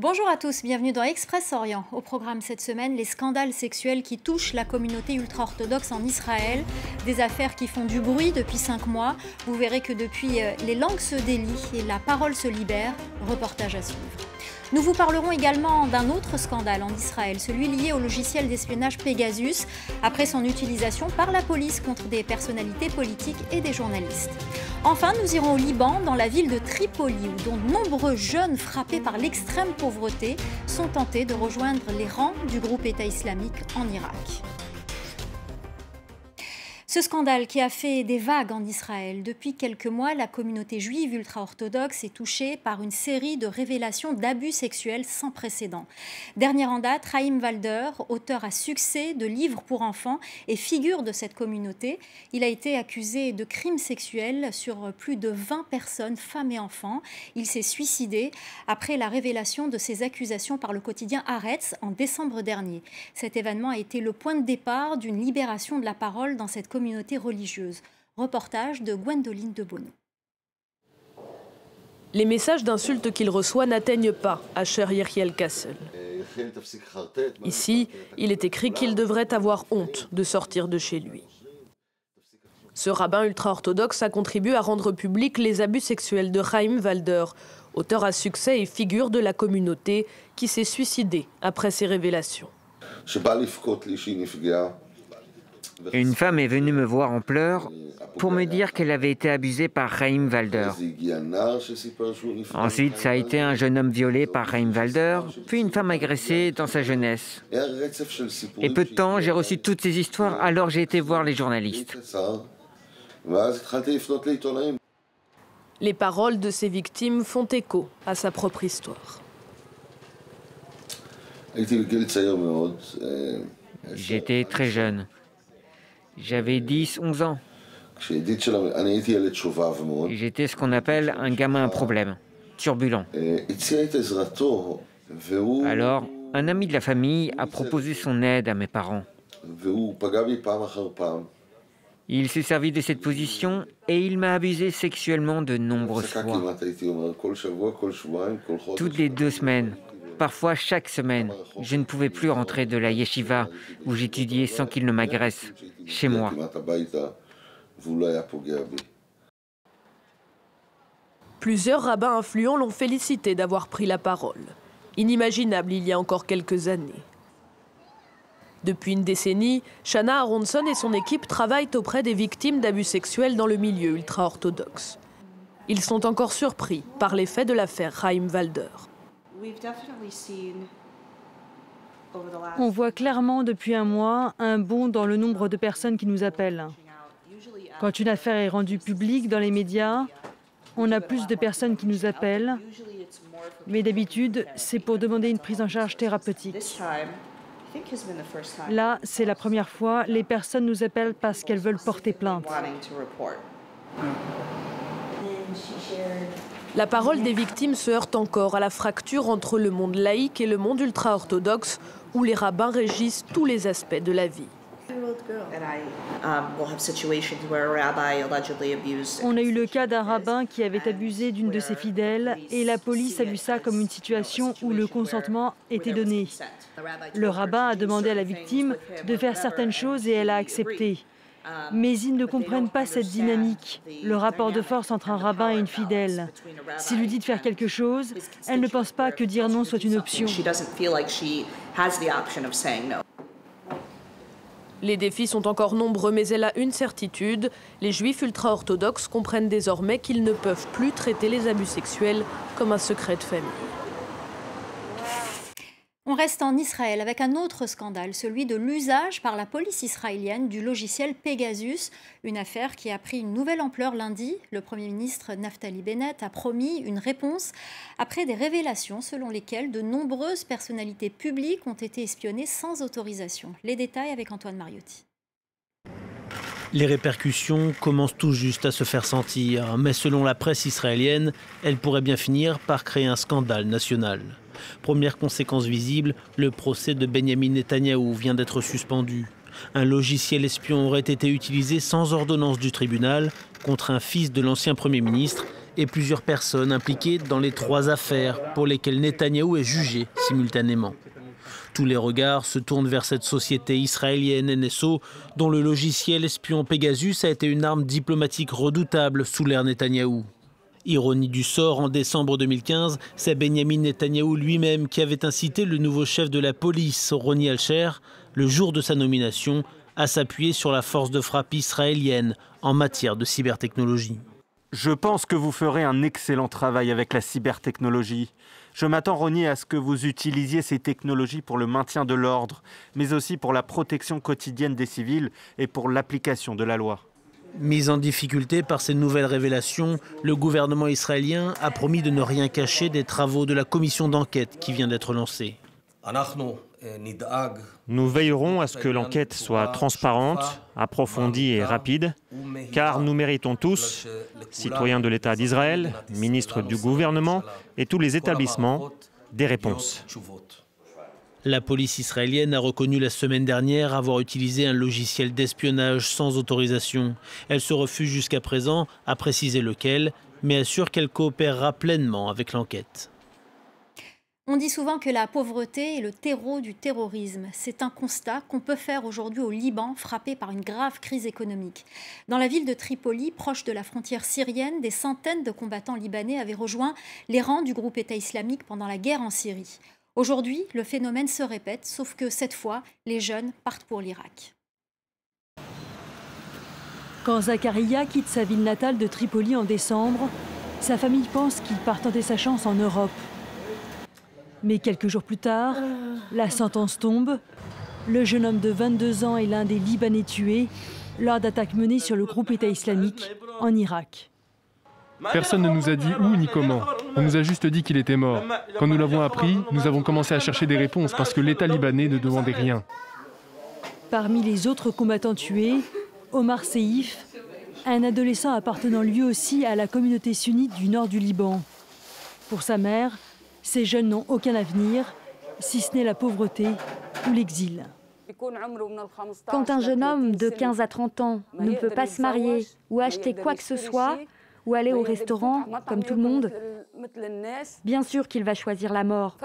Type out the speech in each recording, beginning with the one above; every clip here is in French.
Bonjour à tous, bienvenue dans Express Orient. Au programme cette semaine, les scandales sexuels qui touchent la communauté ultra-orthodoxe en Israël, des affaires qui font du bruit depuis cinq mois. Vous verrez que depuis, euh, les langues se délient et la parole se libère. Reportage à suivre. Nous vous parlerons également d'un autre scandale en Israël, celui lié au logiciel d'espionnage Pegasus, après son utilisation par la police contre des personnalités politiques et des journalistes. Enfin, nous irons au Liban, dans la ville de Tripoli, où dont de nombreux jeunes frappés par l'extrême pauvreté sont tentés de rejoindre les rangs du groupe État islamique en Irak. Ce scandale qui a fait des vagues en Israël. Depuis quelques mois, la communauté juive ultra-orthodoxe est touchée par une série de révélations d'abus sexuels sans précédent. Dernier en date, Chaim Walder, auteur à succès de livres pour enfants et figure de cette communauté, il a été accusé de crimes sexuels sur plus de 20 personnes, femmes et enfants. Il s'est suicidé après la révélation de ces accusations par le quotidien Haaretz en décembre dernier. Cet événement a été le point de départ d'une libération de la parole dans cette communauté communauté religieuse. Reportage de Gwendoline de Bonneau. Les messages d'insultes qu'il reçoit n'atteignent pas Asher Yeriel Kassel. Ici, il est écrit qu'il devrait avoir honte de sortir de chez lui. Ce rabbin ultra-orthodoxe a contribué à rendre public les abus sexuels de Chaim Walder, auteur à succès et figure de la communauté qui s'est suicidé après ces révélations. Une femme est venue me voir en pleurs pour me dire qu'elle avait été abusée par Chaim Walder. Ensuite, ça a été un jeune homme violé par Chaim Walder, puis une femme agressée dans sa jeunesse. Et peu de temps, j'ai reçu toutes ces histoires, alors j'ai été voir les journalistes. Les paroles de ces victimes font écho à sa propre histoire. J'étais très jeune. J'avais 10, 11 ans. J'étais ce qu'on appelle un gamin à problème, turbulent. Alors, un ami de la famille a proposé son aide à mes parents. Il s'est servi de cette position et il m'a abusé sexuellement de nombreuses fois. Toutes les deux semaines, parfois chaque semaine, je ne pouvais plus rentrer de la yeshiva où j'étudiais sans qu'il ne m'agresse chez moi. Plusieurs rabbins influents l'ont félicité d'avoir pris la parole. Inimaginable il y a encore quelques années. Depuis une décennie, Shana Aronson et son équipe travaillent auprès des victimes d'abus sexuels dans le milieu ultra-orthodoxe. Ils sont encore surpris par les faits de l'affaire Chaim Walder. On voit clairement depuis un mois un bond dans le nombre de personnes qui nous appellent. Quand une affaire est rendue publique dans les médias, on a plus de personnes qui nous appellent, mais d'habitude, c'est pour demander une prise en charge thérapeutique. Là, c'est la première fois, les personnes nous appellent parce qu'elles veulent porter plainte. La parole des victimes se heurte encore à la fracture entre le monde laïque et le monde ultra-orthodoxe, où les rabbins régissent tous les aspects de la vie. On a eu le cas d'un rabbin qui avait abusé d'une de ses fidèles et la police a vu ça comme une situation où le consentement était donné. Le rabbin a demandé à la victime de faire certaines choses et elle a accepté. Mais ils ne comprennent pas cette dynamique, le rapport de force entre un rabbin et une fidèle. S'il lui dit de faire quelque chose, elle ne pense pas que dire non soit une option. Les défis sont encore nombreux, mais elle a une certitude. Les juifs ultra-orthodoxes comprennent désormais qu'ils ne peuvent plus traiter les abus sexuels comme un secret de famille. On reste en Israël avec un autre scandale, celui de l'usage par la police israélienne du logiciel Pegasus, une affaire qui a pris une nouvelle ampleur lundi. Le Premier ministre Naftali Bennett a promis une réponse après des révélations selon lesquelles de nombreuses personnalités publiques ont été espionnées sans autorisation. Les détails avec Antoine Mariotti. Les répercussions commencent tout juste à se faire sentir, mais selon la presse israélienne, elles pourraient bien finir par créer un scandale national. Première conséquence visible, le procès de Benjamin Netanyahou vient d'être suspendu. Un logiciel espion aurait été utilisé sans ordonnance du tribunal contre un fils de l'ancien Premier ministre et plusieurs personnes impliquées dans les trois affaires pour lesquelles Netanyahou est jugé simultanément. Tous les regards se tournent vers cette société israélienne NSO dont le logiciel espion Pegasus a été une arme diplomatique redoutable sous l'ère Netanyahou. Ironie du sort, en décembre 2015, c'est Benjamin Netanyahou lui-même qui avait incité le nouveau chef de la police, Roni Alcher, le jour de sa nomination, à s'appuyer sur la force de frappe israélienne en matière de cybertechnologie. Je pense que vous ferez un excellent travail avec la cybertechnologie. Je m'attends, Roni, à ce que vous utilisiez ces technologies pour le maintien de l'ordre, mais aussi pour la protection quotidienne des civils et pour l'application de la loi. Mis en difficulté par ces nouvelles révélations, le gouvernement israélien a promis de ne rien cacher des travaux de la commission d'enquête qui vient d'être lancée. Nous veillerons à ce que l'enquête soit transparente, approfondie et rapide, car nous méritons tous, citoyens de l'État d'Israël, ministres du gouvernement et tous les établissements, des réponses. La police israélienne a reconnu la semaine dernière avoir utilisé un logiciel d'espionnage sans autorisation. Elle se refuse jusqu'à présent à préciser lequel, mais assure qu'elle coopérera pleinement avec l'enquête. On dit souvent que la pauvreté est le terreau du terrorisme. C'est un constat qu'on peut faire aujourd'hui au Liban, frappé par une grave crise économique. Dans la ville de Tripoli, proche de la frontière syrienne, des centaines de combattants libanais avaient rejoint les rangs du groupe État islamique pendant la guerre en Syrie. Aujourd'hui, le phénomène se répète, sauf que cette fois, les jeunes partent pour l'Irak. Quand Zakaria quitte sa ville natale de Tripoli en décembre, sa famille pense qu'il part tenter sa chance en Europe. Mais quelques jours plus tard, la sentence tombe. Le jeune homme de 22 ans est l'un des Libanais tués lors d'attaques menées sur le groupe État islamique en Irak. Personne ne nous a dit où ni comment. On nous a juste dit qu'il était mort. Quand nous l'avons appris, nous avons commencé à chercher des réponses parce que l'État libanais ne demandait rien. Parmi les autres combattants tués, Omar Seif, un adolescent appartenant lui aussi à la communauté sunnite du nord du Liban. Pour sa mère, ces jeunes n'ont aucun avenir, si ce n'est la pauvreté ou l'exil. Quand un jeune homme de 15 à 30 ans ne peut pas se marier ou acheter quoi que ce soit, ou aller au restaurant, comme tout le monde, bien sûr qu'il va choisir la mort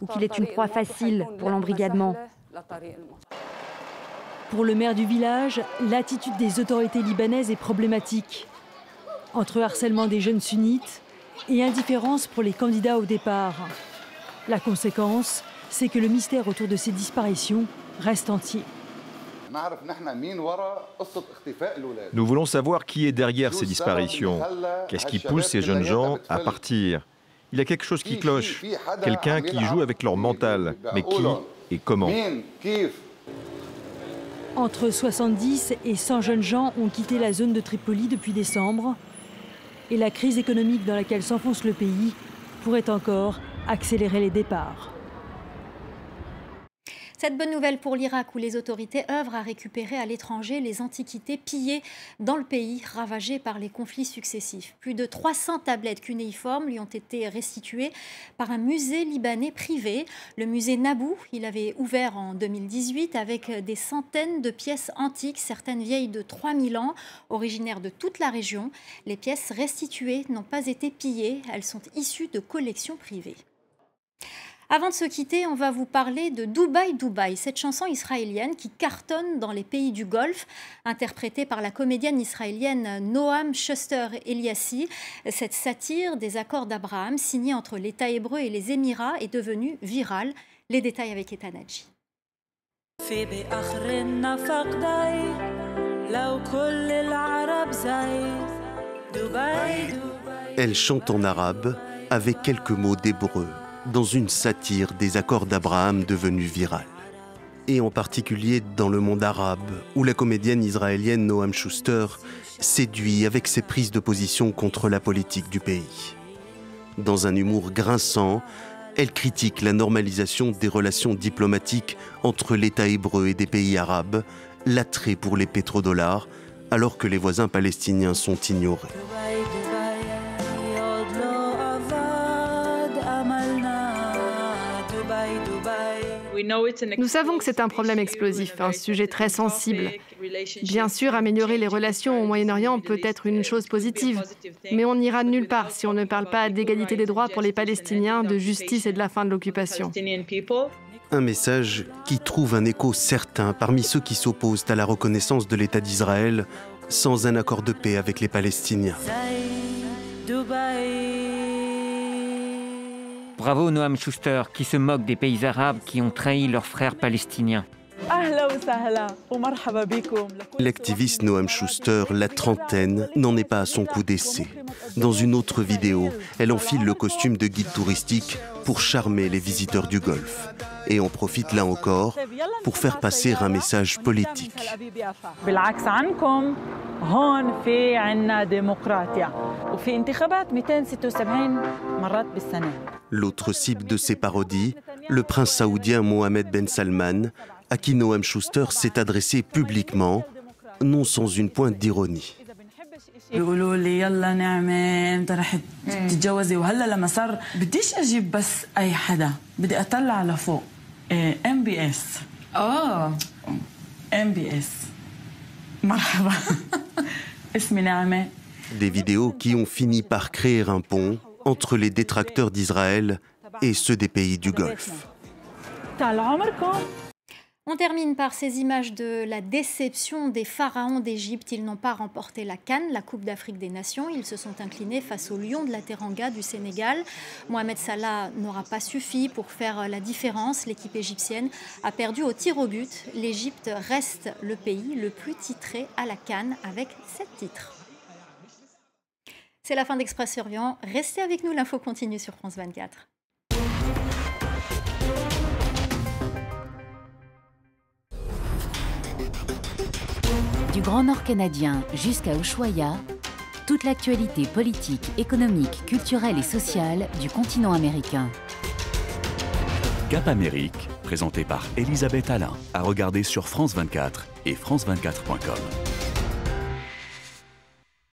ou qu'il est une proie facile pour l'embrigadement. Pour le maire du village, l'attitude des autorités libanaises est problématique. Entre harcèlement des jeunes sunnites et indifférence pour les candidats au départ. La conséquence, c'est que le mystère autour de ces disparitions reste entier. Nous voulons savoir qui est derrière ces disparitions. Qu'est-ce qui pousse ces jeunes gens à partir Il y a quelque chose qui cloche. Quelqu'un qui joue avec leur mental. Mais qui et comment Entre 70 et 100 jeunes gens ont quitté la zone de Tripoli depuis décembre. Et la crise économique dans laquelle s'enfonce le pays pourrait encore accélérer les départs. Cette bonne nouvelle pour l'Irak où les autorités œuvrent à récupérer à l'étranger les antiquités pillées dans le pays ravagé par les conflits successifs. Plus de 300 tablettes cunéiformes lui ont été restituées par un musée libanais privé, le musée Nabou. Il avait ouvert en 2018 avec des centaines de pièces antiques, certaines vieilles de 3000 ans, originaires de toute la région. Les pièces restituées n'ont pas été pillées, elles sont issues de collections privées. Avant de se quitter, on va vous parler de Dubaï Dubaï, cette chanson israélienne qui cartonne dans les pays du Golfe, interprétée par la comédienne israélienne Noam Schuster Eliassi. Cette satire des accords d'Abraham signée entre l'État hébreu et les Émirats est devenue virale. Les détails avec Etanaji. Elle chante en arabe avec quelques mots d'hébreu dans une satire des accords d'Abraham devenus virales. Et en particulier dans le monde arabe, où la comédienne israélienne Noam Schuster séduit avec ses prises de position contre la politique du pays. Dans un humour grinçant, elle critique la normalisation des relations diplomatiques entre l'État hébreu et des pays arabes, l'attrait pour les pétrodollars, alors que les voisins palestiniens sont ignorés. Nous savons que c'est un problème explosif, un sujet très sensible. Bien sûr, améliorer les relations au Moyen-Orient peut être une chose positive, mais on n'ira nulle part si on ne parle pas d'égalité des droits pour les Palestiniens, de justice et de la fin de l'occupation. Un message qui trouve un écho certain parmi ceux qui s'opposent à la reconnaissance de l'État d'Israël sans un accord de paix avec les Palestiniens. Bravo Noam Schuster qui se moque des pays arabes qui ont trahi leurs frères palestiniens. L'activiste Noam Schuster, la trentaine, n'en est pas à son coup d'essai. Dans une autre vidéo, elle enfile le costume de guide touristique pour charmer les visiteurs du Golfe. Et en profite là encore pour faire passer un message politique. L'autre cible de ces parodies, le prince saoudien Mohamed Ben Salman, à qui Noam Schuster s'est adressé publiquement, non sans une pointe d'ironie. يقولوا لي يلا نعمة انت رح تتجوزي وهلا لما صار بديش اجيب بس اي حدا بدي اطلع لفوق ام بي اس اه ام بي اس مرحبا اسمي نعمة Des vidéos qui ont fini par créer un pont entre les détracteurs d'Israël et ceux des pays du Golfe. On termine par ces images de la déception des pharaons d'Égypte. Ils n'ont pas remporté la Cannes, la Coupe d'Afrique des Nations. Ils se sont inclinés face au Lion de la Teranga du Sénégal. Mohamed Salah n'aura pas suffi pour faire la différence. L'équipe égyptienne a perdu au tir au but. L'Égypte reste le pays le plus titré à la Cannes avec sept titres. C'est la fin d'Express Survient. Restez avec nous, l'info continue sur France 24. Du Grand Nord canadien jusqu'à Ushuaia, toute l'actualité politique, économique, culturelle et sociale du continent américain. Cap Amérique, présenté par Elisabeth Alain, à regarder sur France 24 et France24.com.